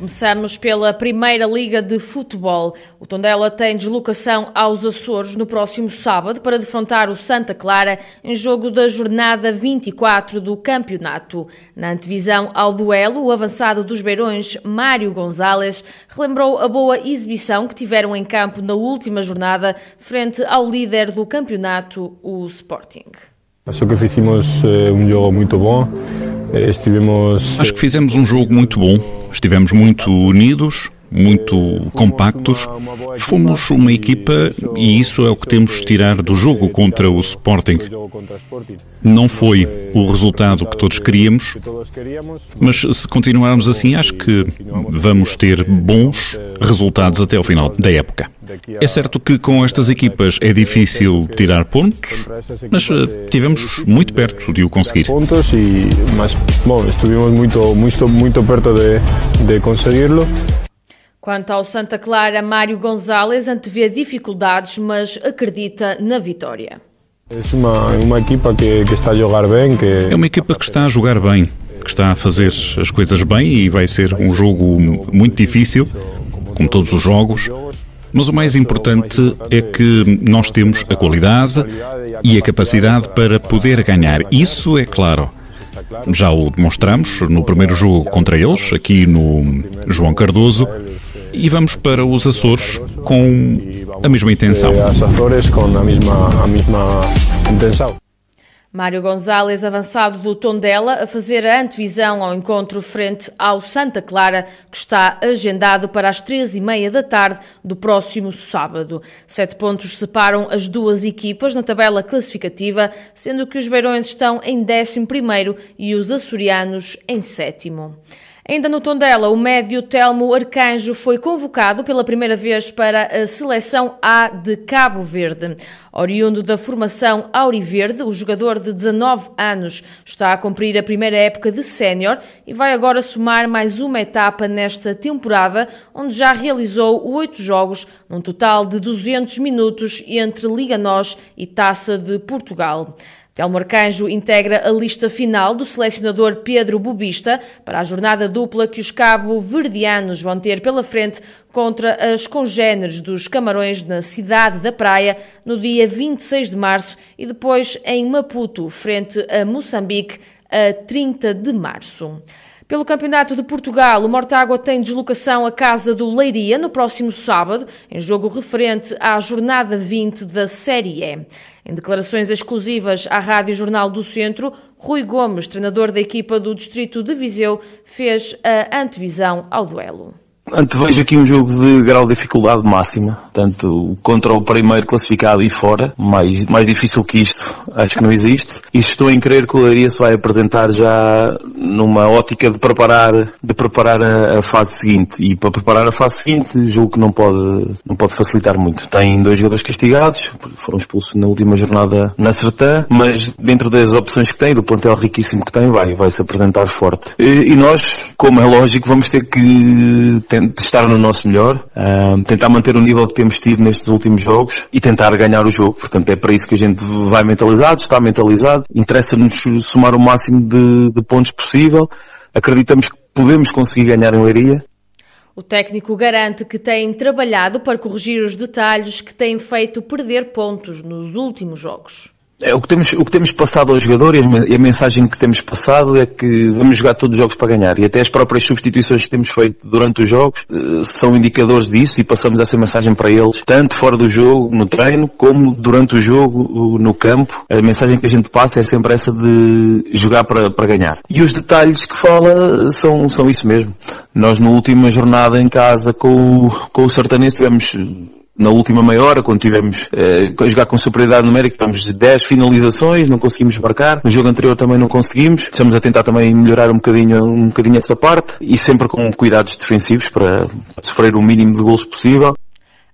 Começamos pela Primeira Liga de Futebol. O Tondela tem deslocação aos Açores no próximo sábado para defrontar o Santa Clara em jogo da jornada 24 do campeonato. Na antevisão ao duelo, o avançado dos Beirões, Mário Gonzalez, relembrou a boa exibição que tiveram em campo na última jornada frente ao líder do campeonato, o Sporting. Acho que fizemos eh, um jogo muito bom. Estivemos. Acho que fizemos um jogo muito bom. Estivemos muito unidos, muito compactos. Fomos uma equipa e isso é o que temos de tirar do jogo contra o Sporting. Não foi o resultado que todos queríamos, mas se continuarmos assim, acho que vamos ter bons resultados até ao final da época. É certo que com estas equipas é difícil tirar pontos, mas eh, tivemos muito perto de o conseguir. Pontos e, mas, bom, estivemos muito, muito, muito perto de, de conseguirlo. Quanto ao Santa Clara, Mário Gonzalez antevê dificuldades, mas acredita na vitória. É uma, uma equipa que, que está a jogar bem. Que... É uma equipa que está a jogar bem, que está a fazer as coisas bem e vai ser um jogo muito difícil, como todos os jogos. Mas o mais importante é que nós temos a qualidade e a capacidade para poder ganhar. Isso é claro. Já o demonstramos no primeiro jogo contra eles, aqui no João Cardoso, e vamos para os Açores com a mesma intenção. As Açores com a mesma, a mesma intenção. Mário Gonzalez, avançado do Tondela, a fazer a antevisão ao encontro frente ao Santa Clara, que está agendado para as três e meia da tarde do próximo sábado. Sete pontos separam as duas equipas na tabela classificativa, sendo que os Beirões estão em décimo primeiro e os açorianos em sétimo. Ainda no Tondela, o médio Telmo Arcanjo foi convocado pela primeira vez para a seleção A de Cabo Verde. Oriundo da formação Auriverde, o jogador de 19 anos está a cumprir a primeira época de sénior e vai agora somar mais uma etapa nesta temporada, onde já realizou oito jogos, num total de 200 minutos entre Liga NOS e Taça de Portugal. Telmo Arcanjo integra a lista final do selecionador Pedro Bubista para a jornada dupla que os cabo-verdianos vão ter pela frente contra as congêneres dos Camarões na cidade da Praia no dia 26 de março e depois em Maputo, frente a Moçambique, a 30 de março. Pelo Campeonato de Portugal, o Mortágua tem deslocação à casa do Leiria no próximo sábado, em jogo referente à jornada 20 da Série E. Em declarações exclusivas à Rádio Jornal do Centro, Rui Gomes, treinador da equipa do Distrito de Viseu, fez a antevisão ao duelo. Antevejo aqui um jogo de grau de dificuldade máxima, tanto contra o primeiro classificado e fora, mais, mais difícil que isto, acho que não existe. E estou em crer que o Leiria se vai apresentar já numa ótica de preparar, de preparar a, a, fase seguinte. E para preparar a fase seguinte, julgo que não pode, não pode facilitar muito. Tem dois jogadores castigados, foram expulsos na última jornada na Sertã, mas dentro das opções que tem, do plantel riquíssimo que tem, vai, vai se apresentar forte. E, e nós, como é lógico, vamos ter que estar no nosso melhor, tentar manter o nível que temos tido nestes últimos jogos e tentar ganhar o jogo. Portanto, é para isso que a gente vai mentalizado, está mentalizado. Interessa-nos somar o máximo de, de pontos possível. Acreditamos que podemos conseguir ganhar em Leiria. O técnico garante que tem trabalhado para corrigir os detalhes que têm feito perder pontos nos últimos jogos. É, o, que temos, o que temos passado ao jogador e a, mensagem que temos passado é que vamos jogar todos os jogos para ganhar. E até as próprias substituições que temos feito durante os jogos uh, são indicadores disso e passamos essa mensagem para eles, tanto fora do jogo, no treino, como durante o jogo, no campo. A mensagem que a gente passa é sempre essa de jogar para, para ganhar. E os detalhes que fala são, são isso mesmo. Nós, na última jornada em casa com o, com o Sertanejo, tivemos na última meia hora, quando tivemos eh, a jogar com superioridade numérica, tivemos 10 finalizações, não conseguimos marcar. No jogo anterior também não conseguimos. Estamos a tentar também melhorar um bocadinho, um bocadinho essa parte e sempre com cuidados defensivos para sofrer o mínimo de gols possível.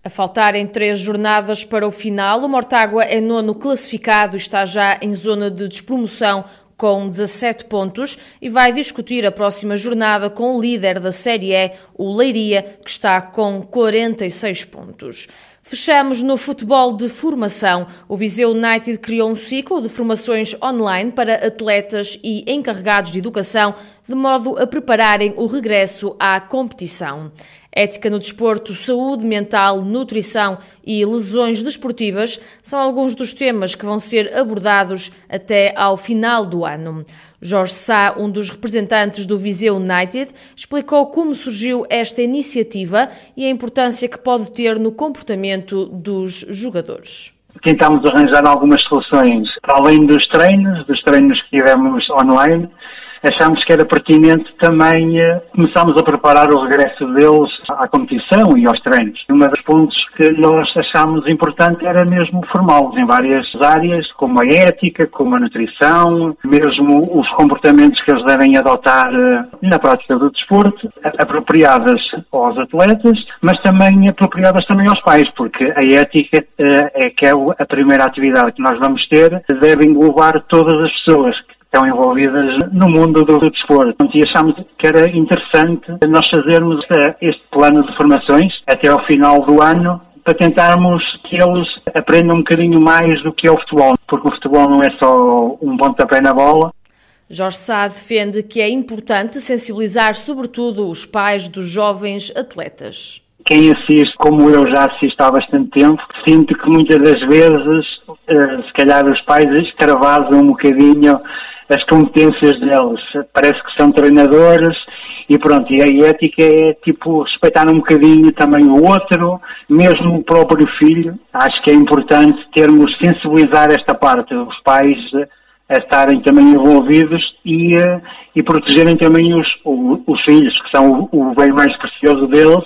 A faltarem três jornadas para o final, o Mortágua é nono classificado e está já em zona de despromoção com 17 pontos e vai discutir a próxima jornada com o líder da Série E, o Leiria, que está com 46 pontos. Fechamos no futebol de formação. O Viseu United criou um ciclo de formações online para atletas e encarregados de educação, de modo a prepararem o regresso à competição. Ética no desporto, saúde mental, nutrição e lesões desportivas são alguns dos temas que vão ser abordados até ao final do ano. Jorge Sá, um dos representantes do Viseu United, explicou como surgiu esta iniciativa e a importância que pode ter no comportamento dos jogadores. Tentamos arranjar algumas soluções para além dos treinos, dos treinos que tivemos online, achámos que era pertinente também eh, começarmos a preparar o regresso deles à competição e aos treinos. Um dos pontos que nós achámos importante era mesmo formá-los em várias áreas, como a ética, como a nutrição, mesmo os comportamentos que eles devem adotar eh, na prática do desporto, apropriadas aos atletas, mas também apropriadas também aos pais, porque a ética eh, é que é a primeira atividade que nós vamos ter, deve englobar todas as pessoas estão envolvidas no mundo do, do desporto. E achámos que era interessante nós fazermos este plano de formações até ao final do ano para tentarmos que eles aprendam um bocadinho mais do que é o futebol, porque o futebol não é só um pontapé na bola, Jorge Sá defende que é importante sensibilizar, sobretudo, os pais dos jovens atletas. Quem assiste, como eu já assisto há bastante tempo, sinto que muitas das vezes, eh, se calhar, os pais extravasam um bocadinho as competências deles. Parece que são treinadores e pronto, e a ética é tipo respeitar um bocadinho também o outro, mesmo o próprio filho. Acho que é importante termos sensibilizar esta parte, os pais a estarem também envolvidos e, e protegerem também os, os filhos, que são o, o bem mais precioso deles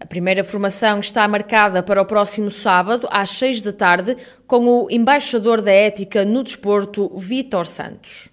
a primeira formação está marcada para o próximo sábado, às seis da tarde, com o embaixador da ética no desporto, Vítor Santos.